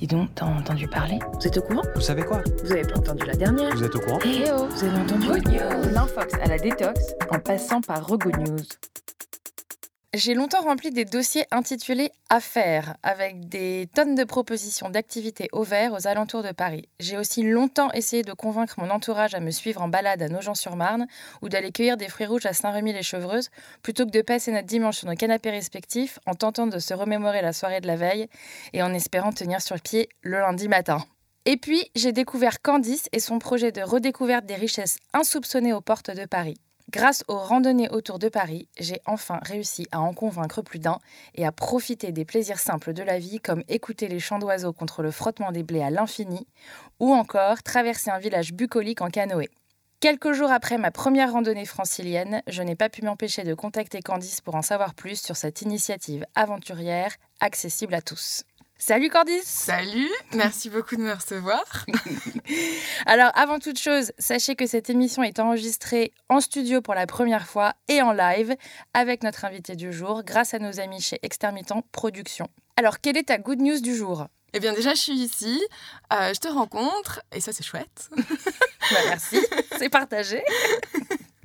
Dis donc, t'as entendu parler Vous êtes au courant Vous savez quoi Vous avez pas entendu la dernière Vous êtes au courant Eh oh, vous avez entendu L'infox à la détox en passant par Rego News. J'ai longtemps rempli des dossiers intitulés Affaires, avec des tonnes de propositions d'activités au vert aux alentours de Paris. J'ai aussi longtemps essayé de convaincre mon entourage à me suivre en balade à Nogent-sur-Marne ou d'aller cueillir des fruits rouges à Saint-Rémy-les-Chevreuses, plutôt que de passer notre dimanche sur nos canapés respectifs en tentant de se remémorer la soirée de la veille et en espérant tenir sur pied le lundi matin. Et puis, j'ai découvert Candice et son projet de redécouverte des richesses insoupçonnées aux portes de Paris. Grâce aux randonnées autour de Paris, j'ai enfin réussi à en convaincre plus d'un et à profiter des plaisirs simples de la vie comme écouter les chants d'oiseaux contre le frottement des blés à l'infini ou encore traverser un village bucolique en canoë. Quelques jours après ma première randonnée francilienne, je n'ai pas pu m'empêcher de contacter Candice pour en savoir plus sur cette initiative aventurière accessible à tous. Salut Candice Salut, merci beaucoup de me recevoir. Alors avant toute chose, sachez que cette émission est enregistrée en studio pour la première fois et en live avec notre invité du jour grâce à nos amis chez Extermitent Productions. Alors quelle est ta good news du jour? Eh bien déjà je suis ici, euh, je te rencontre et ça c'est chouette. Bah, merci, c'est partagé.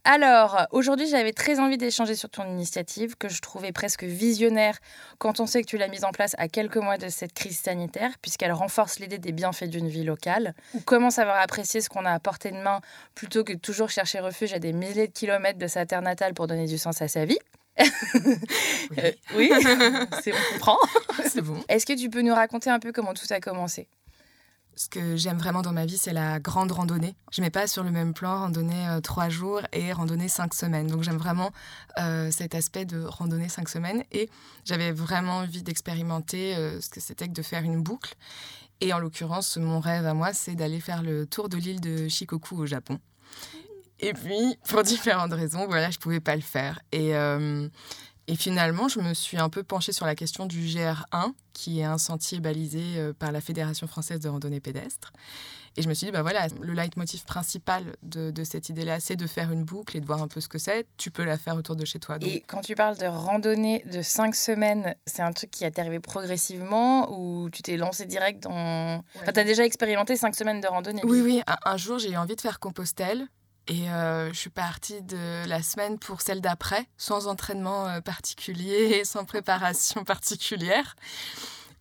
Alors, aujourd'hui, j'avais très envie d'échanger sur ton initiative que je trouvais presque visionnaire quand on sait que tu l'as mise en place à quelques mois de cette crise sanitaire, puisqu'elle renforce l'idée des bienfaits d'une vie locale. Ou comment savoir apprécier ce qu'on a à portée de main plutôt que de toujours chercher refuge à des milliers de kilomètres de sa terre natale pour donner du sens à sa vie? Euh, oui, on comprend. c'est bon. Est-ce que tu peux nous raconter un peu comment tout a commencé? Ce que j'aime vraiment dans ma vie, c'est la grande randonnée. Je mets pas sur le même plan randonnée euh, trois jours et randonnée cinq semaines. Donc j'aime vraiment euh, cet aspect de randonnée cinq semaines et j'avais vraiment envie d'expérimenter euh, ce que c'était que de faire une boucle. Et en l'occurrence, mon rêve à moi, c'est d'aller faire le tour de l'île de Shikoku au Japon. Et puis, pour différentes raisons, voilà, je pouvais pas le faire. Et, euh, et finalement, je me suis un peu penchée sur la question du GR1, qui est un sentier balisé euh, par la Fédération française de randonnée pédestre. Et je me suis dit, bah voilà, le leitmotiv principal de, de cette idée-là, c'est de faire une boucle et de voir un peu ce que c'est. Tu peux la faire autour de chez toi. Donc, Et quand tu parles de randonnée de 5 semaines, c'est un truc qui est arrivé progressivement ou tu t'es lancé direct dans... Enfin, tu as déjà expérimenté 5 semaines de randonnée Oui, oui. Un, un jour, j'ai eu envie de faire Compostelle. Et euh, je suis partie de la semaine pour celle d'après, sans entraînement euh, particulier, sans préparation particulière.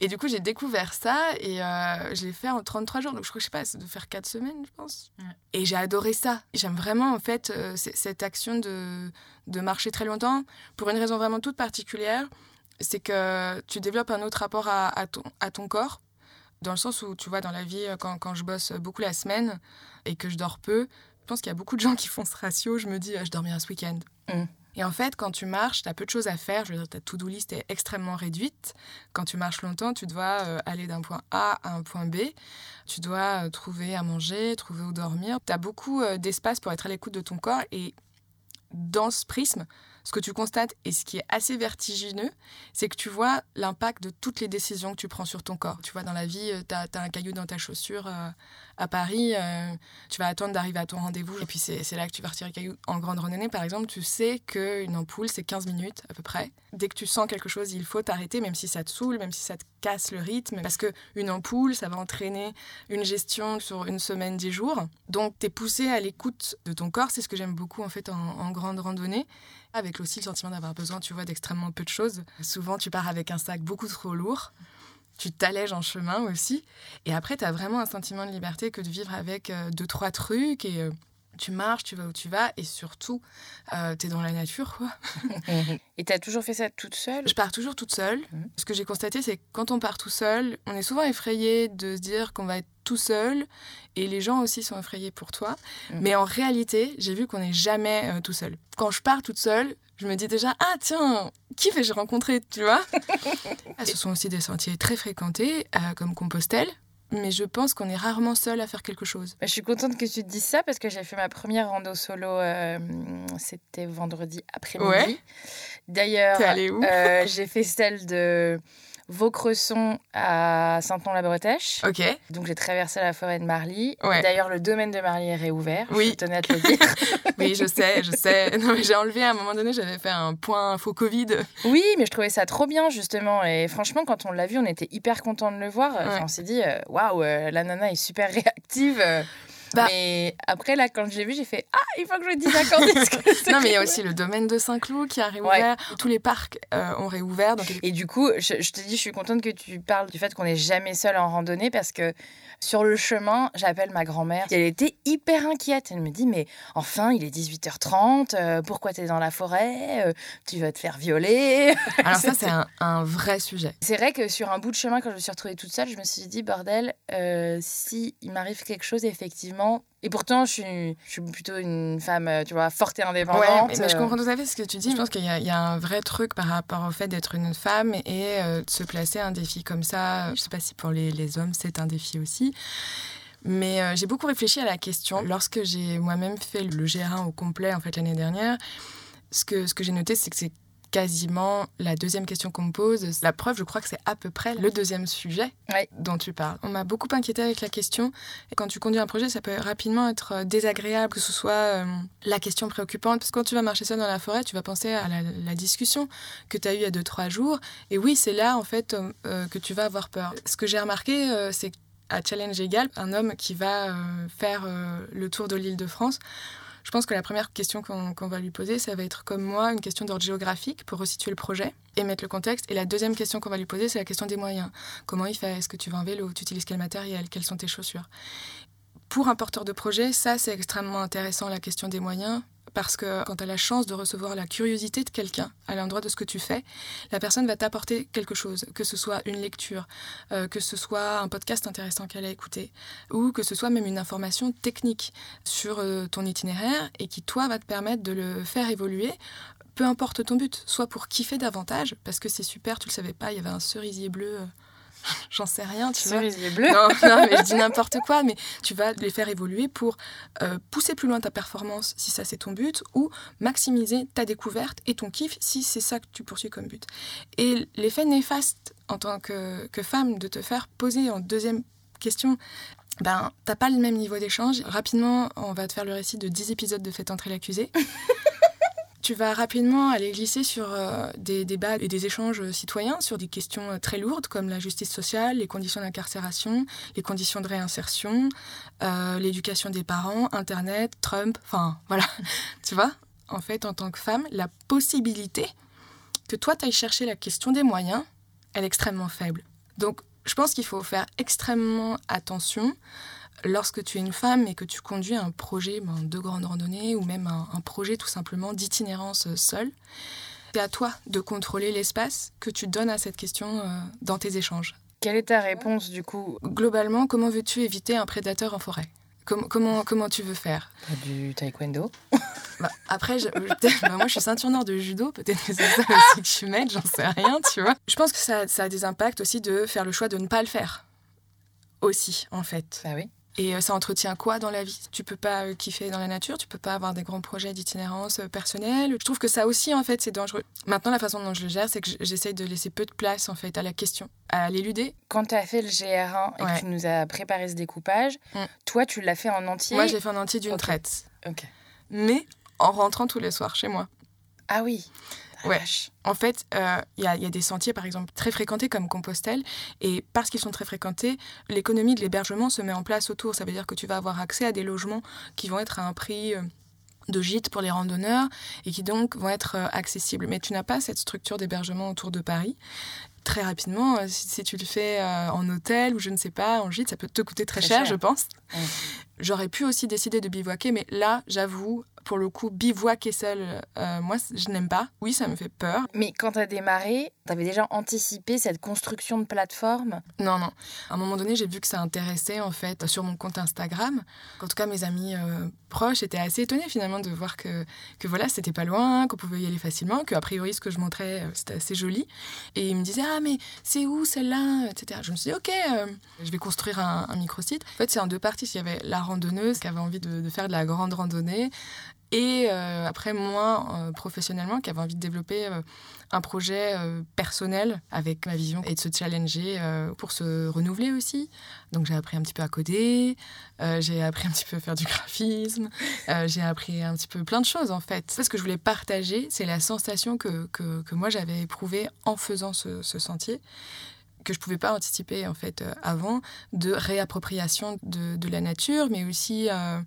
Et du coup, j'ai découvert ça et euh, je l'ai fait en 33 jours. Donc, je crois que je sais pas, c'est de faire 4 semaines, je pense. Ouais. Et j'ai adoré ça. J'aime vraiment, en fait, euh, cette action de, de marcher très longtemps pour une raison vraiment toute particulière. C'est que tu développes un autre rapport à, à ton, à ton corps. Dans le sens où, tu vois, dans la vie, quand, quand je bosse beaucoup la semaine et que je dors peu, je pense qu'il y a beaucoup de gens qui font ce ratio. Je me dis, ah, je dormirai ce week-end. Mm. Et en fait, quand tu marches, tu as peu de choses à faire. Je veux dire, ta to-do list est extrêmement réduite. Quand tu marches longtemps, tu dois euh, aller d'un point A à un point B. Tu dois euh, trouver à manger, trouver où dormir. Tu as beaucoup euh, d'espace pour être à l'écoute de ton corps. Et dans ce prisme, ce que tu constates et ce qui est assez vertigineux, c'est que tu vois l'impact de toutes les décisions que tu prends sur ton corps. Tu vois, dans la vie, tu as, un caillou dans ta chaussure euh, à Paris, euh, tu vas attendre d'arriver à ton rendez-vous et puis c'est là que tu vas retirer le caillou. En grande randonnée, par exemple, tu sais qu'une ampoule, c'est 15 minutes à peu près. Dès que tu sens quelque chose, il faut t'arrêter, même si ça te saoule, même si ça te casse le rythme, parce qu'une ampoule, ça va entraîner une gestion sur une semaine, 10 jours. Donc, tu es poussé à l'écoute de ton corps, c'est ce que j'aime beaucoup en fait en grande randonnée avec aussi le sentiment d'avoir besoin, tu vois, d'extrêmement peu de choses. Souvent, tu pars avec un sac beaucoup trop lourd. Tu t'allèges en chemin aussi. Et après, tu as vraiment un sentiment de liberté que de vivre avec euh, deux, trois trucs. Et euh, tu marches, tu vas où tu vas. Et surtout, euh, tu es dans la nature, quoi. Et tu as toujours fait ça toute seule? Je pars toujours toute seule. Mhm. Ce que j'ai constaté, c'est que quand on part tout seul, on est souvent effrayé de se dire qu'on va être tout seul. Et les gens aussi sont effrayés pour toi. Mhm. Mais en réalité, j'ai vu qu'on n'est jamais euh, tout seul. Quand je pars toute seule, je me dis déjà, ah tiens, qui vais-je rencontrer, tu vois? Ah, Ce sont aussi des sentiers très fréquentés, euh, comme Compostelle. Mais je pense qu'on est rarement seul à faire quelque chose. Bah, Je suis contente que tu te dises ça parce que j'ai fait ma première rando solo, euh, c'était vendredi après-midi. Ouais. D'ailleurs, euh, j'ai fait celle de Vaucresson à Saint-Pont-la-Bretèche. Ok. Donc j'ai traversé la forêt de Marly. Ouais. D'ailleurs, le domaine de Marly est réouvert. Oui. Je tenais à te le dire. Oui, je sais, je sais. Non, mais j'ai enlevé à un moment donné, j'avais fait un point faux Covid. oui, mais je trouvais ça trop bien justement. Et franchement, quand on l'a vu, on était hyper content de le voir. Enfin, on s'est dit, euh, waouh, euh, la nana est super réactive. Bah. Mais après, là, quand je l'ai vu, j'ai fait Ah, il faut que je dise à Candice que c'est Non, mais il y a aussi le domaine de Saint-Cloud qui a réouvert. Tous les parcs euh, ont réouvert. Donc, Et du coup, je, je te dis, je suis contente que tu parles du fait qu'on n'est jamais seul en randonnée parce que sur le chemin, j'appelle ma grand-mère. Elle était hyper inquiète. Elle me dit, mais enfin, il est 18h30, euh, pourquoi t'es dans la forêt Euh, Tu vas te faire violer? alors ça, c'est un, un vrai sujet. C'est vrai que sur un bout de chemin, quand je me suis retrouvée toute seule, je me suis dit, bordel, euh, si il m'arrive quelque chose, effectivement. Et pourtant, je suis, je suis plutôt une femme, euh, tu vois, forte et indépendante. Ouais, mais, mais je euh, comprends tout à fait ce que tu dis. Je pense qu'il y, a- il y a un vrai truc par rapport au fait d'être une femme et euh, de se placer un défi comme ça. Je sais pas si pour les, les hommes c'est un défi aussi. Mais euh, j'ai beaucoup réfléchi à la question. Lorsque j'ai moi-même fait le GR1 au complet en fait l'année dernière, ce que, ce que j'ai noté, c'est que c'est quasiment la deuxième question qu'on me pose. La preuve, je crois que c'est à peu près le deuxième sujet dont tu parles. On m'a beaucoup inquiété avec la question. Et quand tu conduis un projet, ça peut rapidement être euh, désagréable, que ce soit euh, la question préoccupante. Parce que quand tu vas marcher seul dans la forêt, tu vas penser à la, la discussion que tu as eue il y a deux, trois jours. Et oui, c'est là, en fait, euh, que tu vas avoir peur. Ce que j'ai remarqué, euh, c'est qu'à Challenge Égal, un homme qui va faire le tour de l'île de France, je pense que la première question qu'on va lui poser, ça va être comme moi, une question d'ordre géographique pour resituer le projet et mettre le contexte. Et la deuxième question qu'on va lui poser, c'est la question des moyens. Comment il fait? Est-ce que tu vas en vélo? Tu utilises quel matériel? Quelles sont tes chaussures? Pour un porteur de projet, ça c'est extrêmement intéressant, la question des moyens. Parce que quand tu as la chance de recevoir la curiosité de quelqu'un à l'endroit de ce que tu fais, la personne va t'apporter quelque chose, que ce soit une lecture, euh, que ce soit un podcast intéressant qu'elle a écouté, ou que ce soit même une information technique sur euh, ton itinéraire et qui, toi, va te permettre de le faire évoluer, peu importe ton but, soit pour kiffer davantage, parce que c'est super, tu le savais pas, il y avait un cerisier bleu, euh, j'en sais rien, tu vois. Cerisier bleu. Non, non, mais je dis n'importe quoi, mais tu vas les faire évoluer pour euh, pousser plus loin ta performance, si ça c'est ton but, ou maximiser ta découverte et ton kiff, si c'est ça que tu poursuis comme but. Et l'effet néfaste en tant que, que femme de te faire poser en deuxième question ben, t'as pas le même niveau d'échange. Rapidement, on va te faire le récit de 10 épisodes de Faites entrer l'accusé. tu vas rapidement aller glisser sur euh, des débats et des échanges citoyens sur des questions euh, très lourdes comme la justice sociale, les conditions d'incarcération, les conditions de réinsertion, euh, l'éducation des parents, Internet, Trump, enfin voilà. tu vois, en fait, en tant que femme, la possibilité que toi, tu ailles chercher la question des moyens, elle est extrêmement faible. Donc, je pense qu'il faut faire extrêmement attention lorsque tu es une femme et que tu conduis un projet ben, de grande randonnée ou même un, un projet tout simplement d'itinérance seule. C'est à toi de contrôler l'espace que tu donnes à cette question euh, dans tes échanges. Quelle est ta réponse du coup? Globalement, comment veux-tu éviter un prédateur en forêt? Comment, comment, comment tu veux faire? Du taekwondo. Bah, Après, je- bah, moi je suis ceinture noire de judo, peut-être que c'est ça aussi que je suis maître, j'en sais rien, tu vois. Je pense que ça, ça a des impacts aussi de faire le choix de ne pas le faire. Aussi, en fait. Bah oui. Et euh, ça entretient quoi dans la vie? Tu peux pas euh, kiffer dans la nature, tu peux pas avoir des grands projets d'itinérance euh, personnelle. Je trouve que ça aussi, en fait, c'est dangereux. Maintenant, la façon dont je le gère, c'est que j- j'essaye de laisser peu de place, en fait, à la question, à l'éluder. Quand tu as fait le GR1 et Ouais. que tu nous as préparé ce découpage, Mm. toi, tu l'as fait en entier? Moi, je l'ai fait en entier d'une traite. Ok. Mais en rentrant tous les soirs chez moi. Ah oui. Ouais. En fait, euh, il y, a- il y a des sentiers, par exemple, très fréquentés comme Compostelle. Et parce qu'ils sont très fréquentés, l'économie de l'hébergement se met en place autour. Ça veut dire que tu vas avoir accès à des logements qui vont être à un prix euh, de gîte pour les randonneurs et qui donc vont être euh, accessibles. Mais tu n'as pas cette structure d'hébergement autour de Paris. Très rapidement, euh, si, si tu le fais euh, en hôtel ou je ne sais pas, en gîte, ça peut te coûter très, Très cher, cher. je pense. J'aurais pu aussi décider de bivouaquer, mais là, j'avoue, pour le coup, bivouaquer seul, euh, moi, je n'aime pas. Oui, ça me fait peur. Mais quand tu as démarré, tu avais déjà anticipé cette construction de plateforme? Non, non. À un moment donné, j'ai vu que ça intéressait, en fait, sur mon compte Instagram. En tout cas, mes amis euh, proches étaient assez étonnés, finalement, de voir que, que voilà, c'était pas loin, qu'on pouvait y aller facilement, que a priori, ce que je montrais, euh, c'était assez joli. Et ils me disaient, ah, mais c'est où celle-là? Etc. Je me suis dit, ok, je vais construire un, un microsite. En fait, c'est en deux parties. Il y avait la randonneuse qui avait envie de, de faire de la grande randonnée. Et euh, après moi euh, professionnellement qui avait envie de développer euh, un projet personnel avec ma vision et de se challenger pour se renouveler aussi. Donc j'ai appris un petit peu à coder, j'ai appris un petit peu à faire du graphisme, j'ai appris un petit peu plein de choses en fait. Ce que je voulais partager, c'est la sensation que, que, moi j'avais éprouvée en faisant ce sentier que je pouvais pas anticiper en fait euh, avant de réappropriation de, la nature mais aussi euh,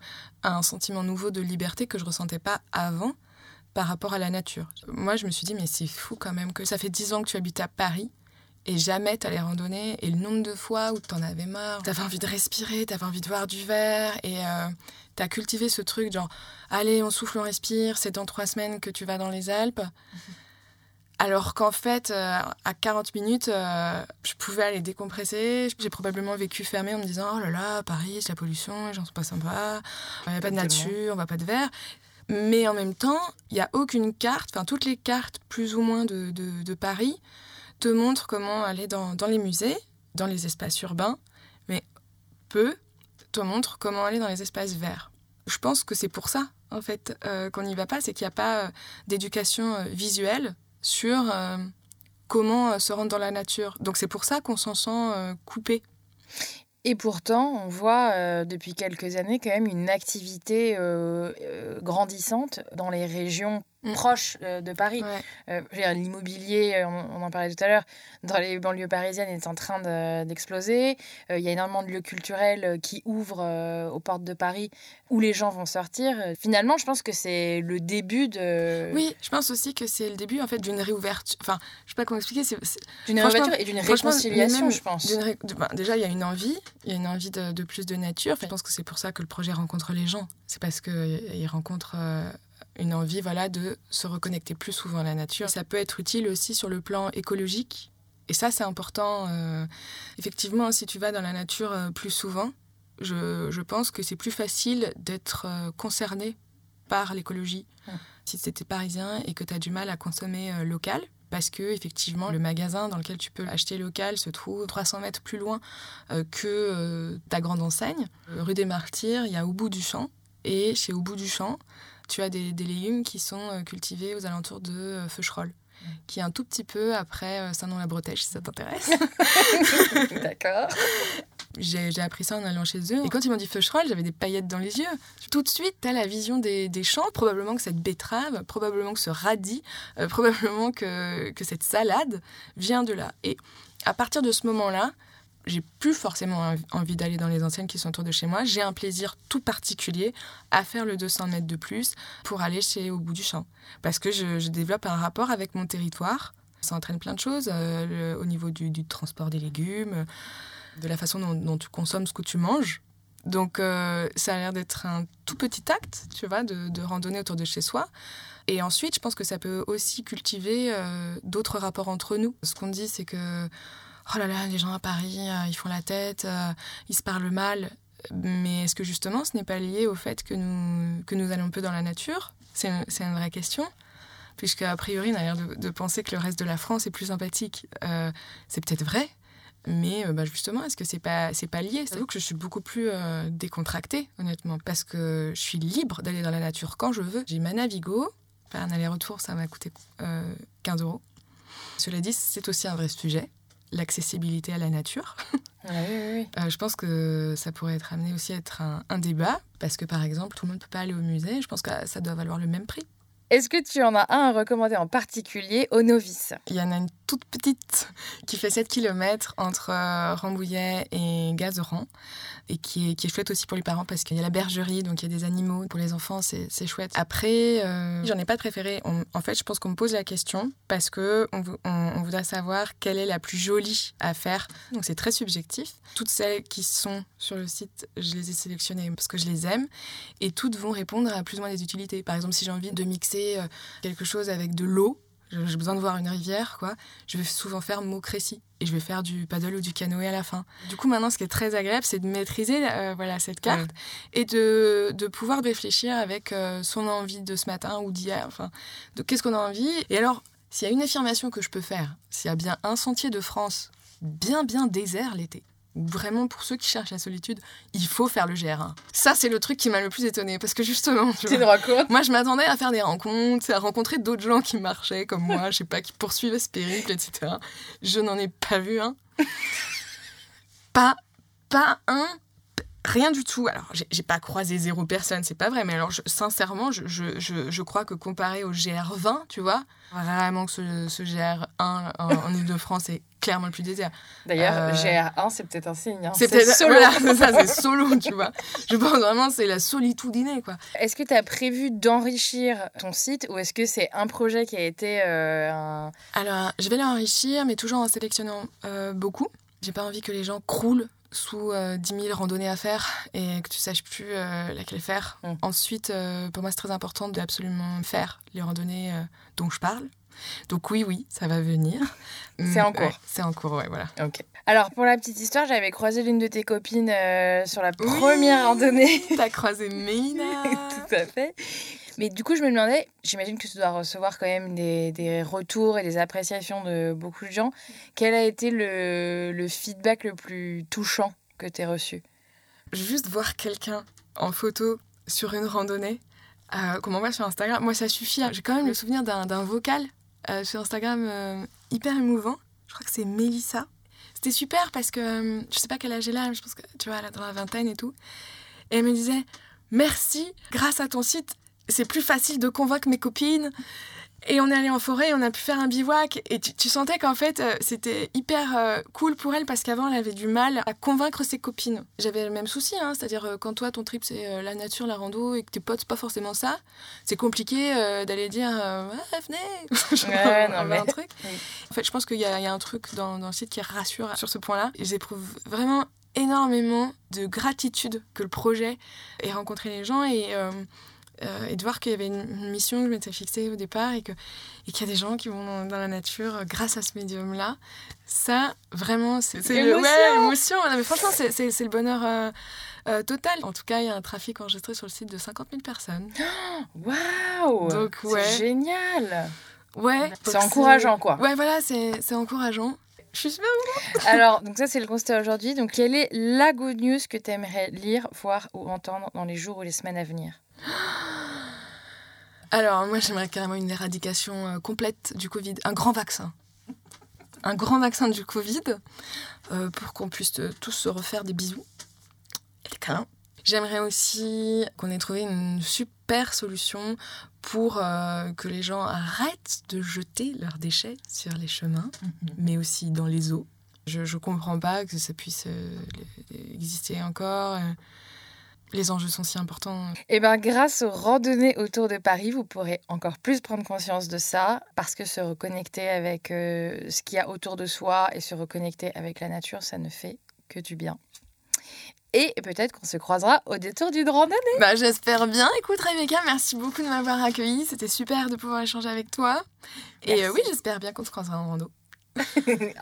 un sentiment nouveau de liberté que je ressentais pas avant par rapport à la nature. Moi je me suis dit mais c'est fou quand même que ça fait dix ans que tu habites à Paris et jamais tu allais randonner et le nombre de fois où tu en avais marre, tu avais envie de respirer, tu avais envie de voir du verre et euh, tu as cultivé ce truc genre allez on souffle, on respire, c'est dans trois semaines que tu vas dans les Alpes. Mhm. Alors qu'en fait, euh, à 40 minutes, euh, je pouvais aller décompresser. J'ai probablement vécu fermé en me disant Oh là là, Paris, c'est la pollution, les gens sont pas sympas, il n'y a pas de nature, on voit pas de verre. Mais en même temps, il n'y a aucune carte, enfin, toutes les cartes plus ou moins de, de, Paris te montrent comment aller dans, dans, les musées, dans les espaces urbains, mais peu te montrent comment aller dans les espaces verts. Je pense que c'est pour ça, en fait, euh, qu'on n'y va pas, c'est qu'il n'y a pas d'éducation visuelle sur euh, comment euh, se rendre dans la nature. Donc c'est pour ça qu'on s'en sent euh, coupé. Et pourtant, on voit depuis quelques années quand même une activité grandissante dans les régions Mm. proche euh, de Paris. Euh, l'immobilier, euh, on, en parlait tout à l'heure, dans les banlieues parisiennes est en train d'exploser. Il y a énormément de lieux culturels qui ouvrent aux portes de Paris où les gens vont sortir. Finalement, je pense que c'est le début de... Oui, je pense aussi que c'est le début en fait d'une réouverture. Enfin, je sais pas comment expliquer. D'une réouverture et d'une réconciliation, je pense. Ben, déjà, il y a une envie, il y a une envie de, plus de nature. je pense que c'est pour ça que le projet rencontre les gens. C'est parce qu'il rencontre une envie voilà, de se reconnecter plus souvent à la nature. Ça peut être utile aussi sur le plan écologique. Et ça, c'est important. Euh, effectivement, si tu vas dans la nature euh, plus souvent, je, je pense que c'est plus facile d'être euh, concerné par l'écologie. Si tu étais parisien et que tu as du mal à consommer local, parce que effectivement le magasin dans lequel tu peux acheter local se trouve 300 mètres plus loin que ta grande enseigne. Rue des Martyrs, il y a Au bout du champ. Et chez Au bout du champ, tu as des, légumes qui sont euh, cultivés aux alentours de euh, Feucherolles qui est un tout petit peu après euh, Saint-Nom-la-Bretèche, si ça t'intéresse. D'accord. J'ai appris ça en allant chez eux. Et quand ils m'ont dit Feucherolles, j'avais des paillettes dans les yeux. Tout de suite, tu as la vision des, des, champs, probablement que cette betterave, probablement que ce radis, probablement que, que cette salade vient de là. Et à partir de ce moment-là, j'ai plus forcément envie d'aller dans les enseignes qui sont autour de chez moi. J'ai un plaisir tout particulier à faire le 200 mètres de plus pour aller chez au bout du champ. Parce que je, développe un rapport avec mon territoire. Ça entraîne plein de choses euh, au niveau du, transport des légumes, de la façon dont, tu consommes ce que tu manges. Donc euh, ça a l'air d'être un tout petit acte, tu vois, de, de, randonner autour de chez soi. Et ensuite, je pense que ça peut aussi cultiver euh, d'autres rapports entre nous. Ce qu'on dit, c'est que oh là là, les gens à Paris, euh, ils font la tête, euh, ils se parlent mal. Mais est-ce que justement ce n'est pas lié au fait que nous, que nous allons peu dans la nature? C'est une, vraie question. Puisque, a priori, on a l'air de, penser que le reste de la France est plus sympathique. Euh, c'est peut-être vrai, mais bah, justement, est-ce que c'est pas c'est pas lié? C'est que je suis beaucoup plus décontractée, honnêtement, parce que je suis libre d'aller dans la nature quand je veux. J'ai ma Navigo, faire un aller-retour, ça m'a coûté 15 euros. Cela dit, c'est aussi un vrai sujet l'accessibilité à la nature. Euh, je pense que ça pourrait être amené aussi à être un, débat, parce que par exemple, tout le monde ne peut pas aller au musée. Je pense que ça doit valoir le même prix. Est-ce que tu en as un à recommander en particulier aux novices? Il y en a une toute petite qui fait 7 km entre euh, Rambouillet et Gazeran et qui est, qui est chouette aussi pour les parents parce qu'il y a la bergerie, donc il y a des animaux. Pour les enfants, c'est chouette. Après, euh, j'en ai pas de préféré. en fait, je pense qu'on me pose la question parce que on, on, voudrait savoir quelle est la plus jolie à faire. Donc c'est très subjectif. Toutes celles qui sont sur le site, je les ai sélectionnées parce que je les aime et toutes vont répondre à plus ou moins des utilités. Par exemple, si j'ai envie de mixer euh, quelque chose avec de l'eau, j'ai besoin de voir une rivière, quoi, je vais souvent faire mot crécy et je vais faire du paddle ou du canoë à la fin. Du coup, maintenant, ce qui est très agréable, c'est de maîtriser euh, voilà, cette carte et de, de, pouvoir réfléchir avec euh, son envie de ce matin ou d'hier, enfin, de qu'est-ce qu'on a envie. Et alors, s'il y a une affirmation que je peux faire, s'il y a bien un sentier de France bien, bien désert l'été, Vraiment, pour ceux qui cherchent la solitude, il faut faire le GR1. Ça, c'est le truc qui m'a le plus étonné parce que justement, tu vois, moi, je m'attendais à faire des rencontres, à rencontrer d'autres gens qui marchaient comme moi, je sais pas, qui poursuivaient ce périple, etc. Je n'en ai pas vu un. pas, pas un. Rien du tout. Alors, j'ai pas croisé zéro personne, c'est pas vrai, mais alors, je- sincèrement, je, je, je, je crois que comparé au GR20, tu vois, vraiment que ce, ce GR1 en, en Ile-de-France est clairement le plus désert. D'ailleurs, Euh, GR1, c'est peut-être un signe. hein. C'est solo. voilà, c'est ça, c'est solo, tu vois. Je pense vraiment c'est la solitude innée, quoi. Est-ce que tu as prévu d'enrichir ton site ou est-ce que c'est un projet qui a été euh, un... Alors, je vais l'enrichir, mais toujours en sélectionnant euh, beaucoup. J'ai pas envie que les gens croulent sous euh, 10 000 randonnées à faire et que tu saches plus euh, laquelle faire. Mm. Ensuite, euh, pour moi, c'est très important d'absolument faire les randonnées euh, dont je parle. Donc oui, oui, ça va venir. C'est Mm, en cours. ouais, c'est en cours, ouais, voilà. Ok. Alors, pour la petite histoire, j'avais croisé l'une de tes copines euh, sur la Oui. première randonnée. T'as croisé Mélina Tout à fait. Mais du coup, je me demandais, j'imagine que tu dois recevoir quand même des, des retours et des appréciations de beaucoup de gens. Quel a été le, le feedback le plus touchant que tu as reçu? Juste voir quelqu'un en photo sur une randonnée, euh, qu'on m'envoie sur Instagram, moi ça suffit. hein. J'ai quand même le souvenir d'un d'un vocal sur Instagram euh, hyper émouvant. Je crois que c'est Mélissa. C'était super parce que euh, je sais pas quel âge elle a, je pense que tu vois, elle est dans la vingtaine et tout. Et elle me disait Merci, grâce à ton site, c'est plus facile de convaincre mes copines. Et on est allé en forêt, on a pu faire un bivouac. Et tu, tu sentais qu'en fait, euh, c'était hyper euh, cool pour elle parce qu'avant, elle avait du mal à convaincre ses copines. J'avais le même souci, hein, c'est-à-dire euh, quand toi, ton trip, c'est la nature, la rando, et que tes potes, pas forcément ça, c'est compliqué d'aller dire Ouais, venez Ouais, non, mais- un truc. Oui. En fait, je pense qu'il y, y a un truc dans, dans le site qui rassure sur ce point-là. J'éprouve vraiment énormément de gratitude que le projet ait rencontré les gens et, euh, et de voir qu'il y avait une, mission que je m'étais fixée au départ et que- et qu'il y a des gens qui vont dans, dans la nature euh, grâce à ce médium-là. Ça, vraiment, c'est c'est le- Émotion ouais, émotion. Non, mais franchement, c'est- c'est c'est le bonheur euh, euh, total. En tout cas, il y a un trafic enregistré sur le site de 50 000 personnes. Waouh C'est ouais. génial Ouais. C'est encourageant, quoi. Ouais, voilà, c'est c'est encourageant. Je suis super Alors, donc ça, c'est le constat aujourd'hui. Donc, quelle est la good news que tu aimerais lire, voir ou entendre dans les jours ou les semaines à venir? Alors, moi, j'aimerais carrément une éradication euh, complète du Covid, un grand vaccin. Un grand vaccin du Covid euh, pour qu'on puisse euh, tous se refaire des bisous et des câlins. J'aimerais aussi qu'on ait trouvé une super solution pour euh, que les gens arrêtent de jeter leurs déchets sur les chemins, mais aussi dans les eaux. Je ne comprends pas que ça puisse euh, exister encore. euh. Les enjeux sont si importants. Eh bien, grâce aux randonnées autour de Paris, vous pourrez encore plus prendre conscience de ça, parce que se reconnecter avec euh, ce qu'il y a autour de soi et se reconnecter avec la nature, ça ne fait que du bien. Et peut-être qu'on se croisera au détour d'une randonnée. Bah, j'espère bien. Écoute, Rebecca, merci beaucoup de m'avoir accueillie. C'était super de pouvoir échanger avec toi. Et euh, oui, j'espère bien qu'on se croisera en rando.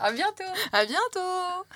à bientôt À bientôt!